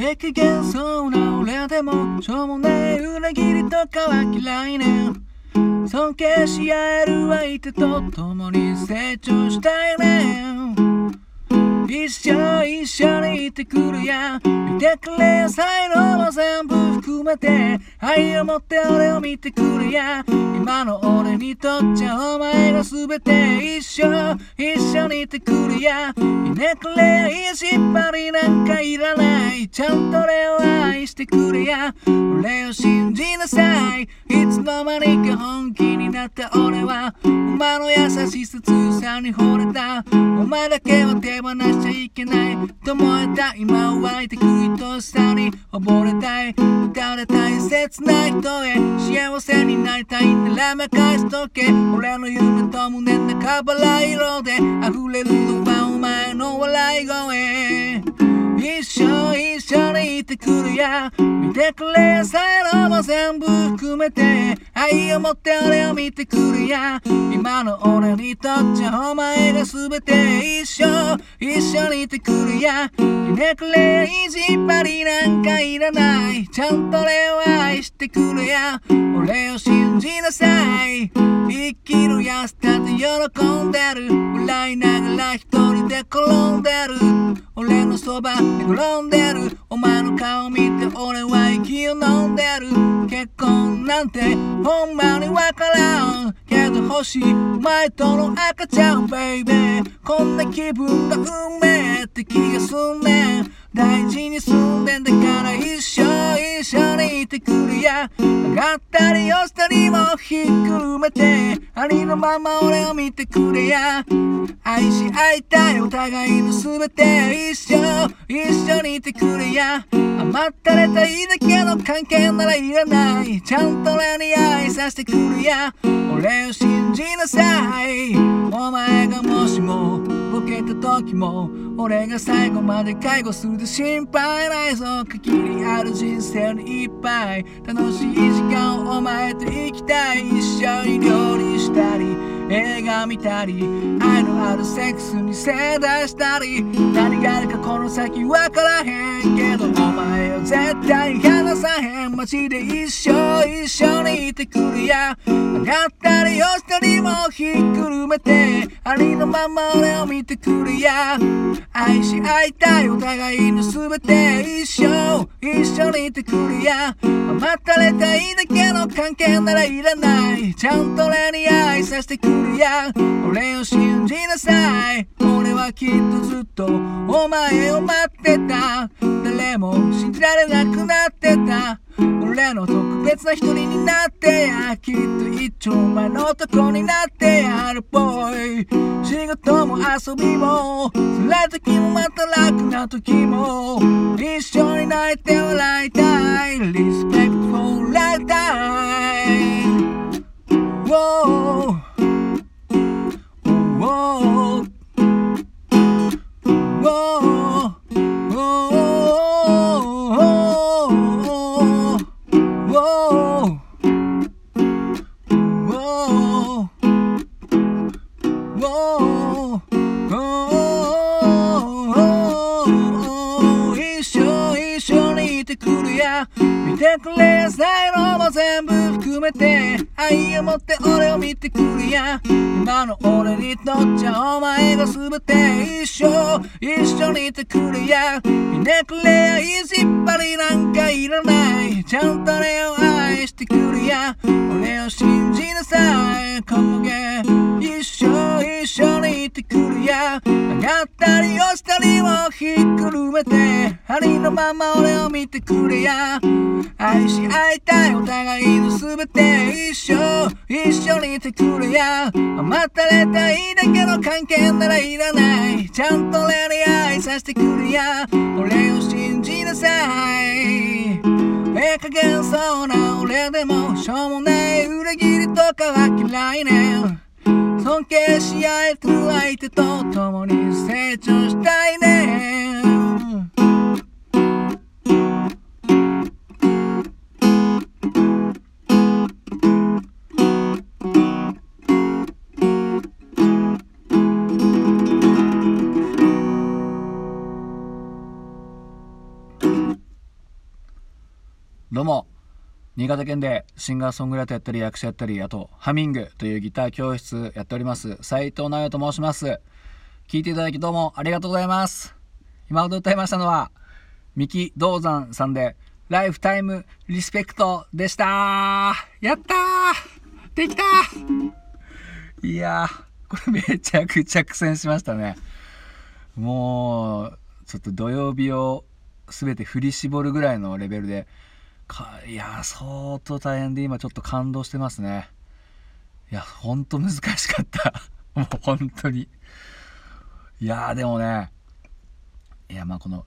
不機嫌そうな俺でもしょうもない裏切りとかは嫌いね。尊敬し合える相手と共に成長したいね。一緒一緒にいてくれや見てくれ才能も全部含めて愛を持って俺を見てくれや今の俺にとっちゃお前が全て一緒一緒にいてくれやひねくれやいしっぱりなんかいらないちゃんと俺を愛してくれや俺を信じなさいいつの間にか本気になった俺はお前の優しさ強さに惚れたお前だけは手放しちゃいけない。と思えた今を湧いてく愛しさに溺れたい。歌で大切な人へ。幸せになりたいなら任しとけ。俺の夢と胸の中バラ色で溢れるのはお前の笑い声。一緒一緒にいてくれや見てくれや才能も全部含めて。愛を持って俺を見てくれや。今の俺にとっちゃお前が全て一緒。一緒にいてくれや。ひねくれや意地っ張りなんかいらない。ちゃんと俺を愛してくれや。俺を信じなさい。生きるやつだって喜んでる。笑いながら一人で転んでる。俺のそばで転んでる。お前の顔見て俺は息を飲んでる。結婚なんてほんまにわからんけど欲しい前との赤ちゃんベイベーこんな気分が運命って気がすんねん。大事に住んでんだから一緒一緒にいてくれや。上がったり落ちたりもひっくるめてありのまま俺を見てくれや。愛し合いたいお互いの全て一緒一緒にいてくれや。甘ったれたいだけの関係ならいらない。ちゃんと俺に愛させてくれや。俺を信じなさいお前がもしもボケた時も俺が最後まで介護するで心配ないぞ。限りある人生にいっぱい。楽しい時間をお前と生きたい一緒に料理したり映画見たり愛のあるセックスに正座したり何があるかこの先わからへんけどお前絶対離さへん。街で一生一緒にいてくれや上がったり落ちたりもひっくるめてありのまま俺を見てくれや愛し合いたいお互いの全て一緒一緒にいてくれや甘ったれたいだけの関係ならいらないちゃん。と俺に愛させてくれや俺を信じなさい俺はきっとずっとお前を待ってた誰も信じられなくなってた。俺の特別な一人になってや。きっと一丁前の男になってやるっぽい。仕事も遊びも辛い時もまた楽な時も。一緒に泣いて笑いたい。Respect for life time Whoa Whoa めて愛を持って俺を見てくれや今の俺にとっちゃお前が全て一緒。一緒にいてくれやひねくれや意地っ張りなんかいらない。ちゃんと俺を愛してくれや俺を信じなさい。今夜一緒一緒にいてくれや上がったり落ちたりもひっくるめてありのまま俺を見てくれや。愛し合いたいお互いの全て一緒一緒にいてくれや。甘ったれたいだけの関係ならいらない。ちゃんと俺に愛させてくれや。俺を信じなさい。ええ加減そうな俺でもしょうもない。裏切りとかは嫌いね。尊敬し合える相手と共に成長したいね。新潟県でシンガーソングライターやったり役者やったりあとハミングというギター教室やっております。斉藤直也と申します。聞いていただきどうもありがとうございます。今ほど歌いましたのは三木道山さんでライフタイムリスペクトでした。やったー!できたいやーこれめちゃくちゃ苦戦しましたね。もうちょっと土曜日を全て振り絞るぐらいのレベルでかいや相当大変で今ちょっと感動してますね。いやほんと難しかった。もう本当に。いやでもねいやまあこの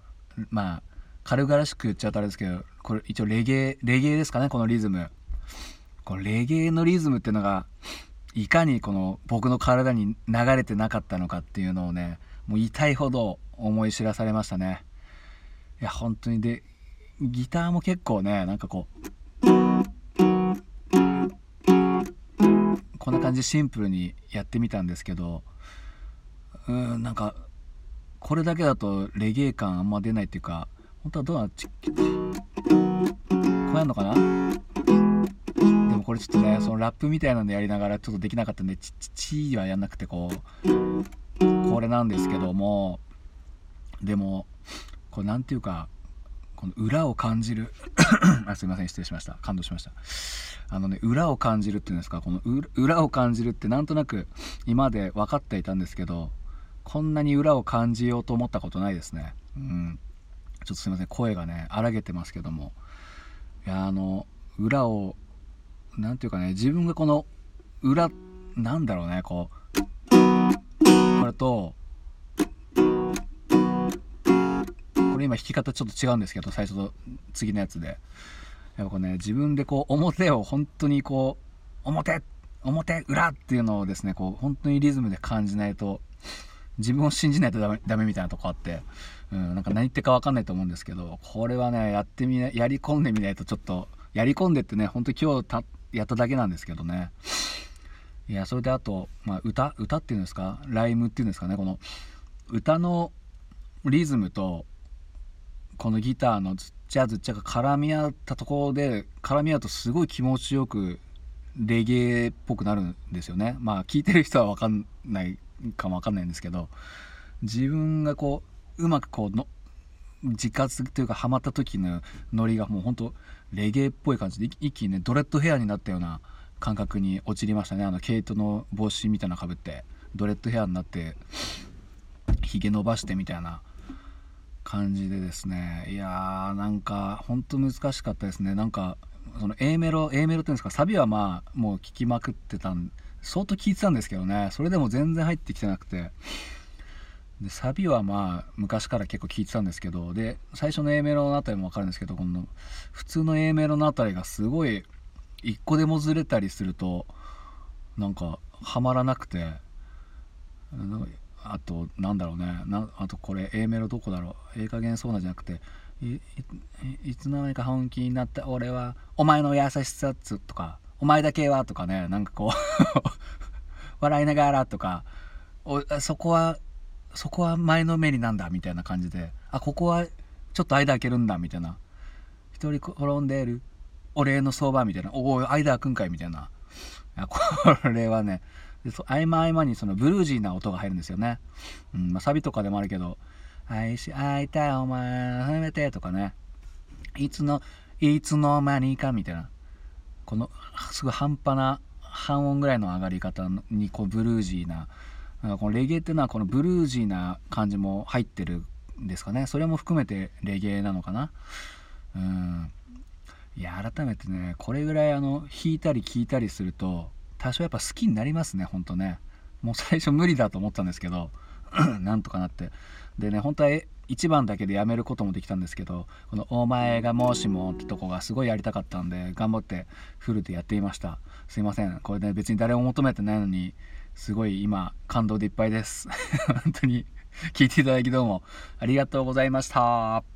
まあ軽々しく言っちゃうとあれですけどこれ一応レゲエレゲエですかねこのリズム。このレゲエのリズムっていうのがいかにこの僕の体に流れてなかったのかっていうのをねもう痛いほど思い知らされましたね。いや本当にでギターも結構ねなんかこうこんな感じでシンプルにやってみたんですけどうんなんかこれだけだとレゲエ感あんま出ないっていうか本当はどうなっちこうやんのかな？でもこれちょっとねそのラップみたいなのやりながらちょっとできなかったんでチッチーはやんなくてこうこれなんですけどもでもこれ何ていうかこの裏を感じる。あすいません失礼しました。感動しました。あのね裏を感じるっていうんですか？この裏を感じるってなんとなく今まで分かっていたんですけどこんなに裏を感じようと思ったことないですね。うん。ちょっとすいません声がね荒げてますけども。いやあの裏を何ていうかね自分がこの裏なんだろうねこうこれとれ今弾き方ちょっと違うんですけど最初と次のやつで。やっぱね自分でこう表を本当にこう表表裏っていうのをですねこう本当にリズムで感じないと自分を信じないとダメダメみたいなとこあって、うん、なんか何言ってか分かんないと思うんですけどこれはねやってみなやり込んでみないとちょっとやり込んでってね本当に今日たやっただけなんですけどね。いやそれであと、まあ、歌歌っていうんですか？ライムっていうんですかね？この歌のリズムとこのギターのずっちゃずっちゃが絡み合ったところで絡み合うとすごい気持ちよくレゲエっぽくなるんですよね。まあ聞いてる人は分かんないかも分かんないんですけど自分がこううまくこうの自活というかハマった時のノリがもうほんとレゲエっぽい感じで一気にねドレッドヘアになったような感覚に陥りましたね。あの毛糸の帽子みたいなのかぶってドレッドヘアになってひげ伸ばしてみたいな感じでですね。いやーなんかほんと難しかったですね。なんかその A メロ A メロっていうんですか。サビはまあもう聴きまくってたん相当聴いてたんですけどね。それでも全然入ってきてなくて。でサビはまあ昔から結構聴いてたんですけど。で最初の A メロのあたりも分かるんですけどこの普通の A メロのあたりがすごい一個でもずれたりするとなんかはまらなくて。あとなんだろうね。なあとこれ A メロどこだろう。ええ加減そうなじゃなくていいつの間にか本気になった俺はお前の優しさつとかお前だけはとかね。なんかこう 笑いながらとかおそこはそこは前のめりなんだみたいな感じで。あここはちょっと間開けるんだみたいな。一人転んでるお礼の相場みたいな。おお間開くんかいみたいな。これはねで合間合間にそのブルージーな音が入るんですよね、うんまあ、サビとかでもあるけど「愛し会いたいお前やめて」とかね。いつのいつの間にかみたいな。このすごい半端な半音ぐらいの上がり方にこうブルージーなこのレゲエっていうのはこのブルージーな感じも入ってるんですかね。それも含めてレゲエなのかな。うん。いや改めてねこれぐらいあの弾いたり聴いたりすると多少やっぱ好きになりますねほんとね。もう最初無理だと思ったんですけど なんとかなって。でね本当は1番だけでやめることもできたんですけどこの「お前がもしも」ってとこがすごいやりたかったんで頑張ってフルでやっていました。すいません。これね別に誰も求めてないのにすごい今感動でいっぱいです。本当に。聞いていただきどうもありがとうございました。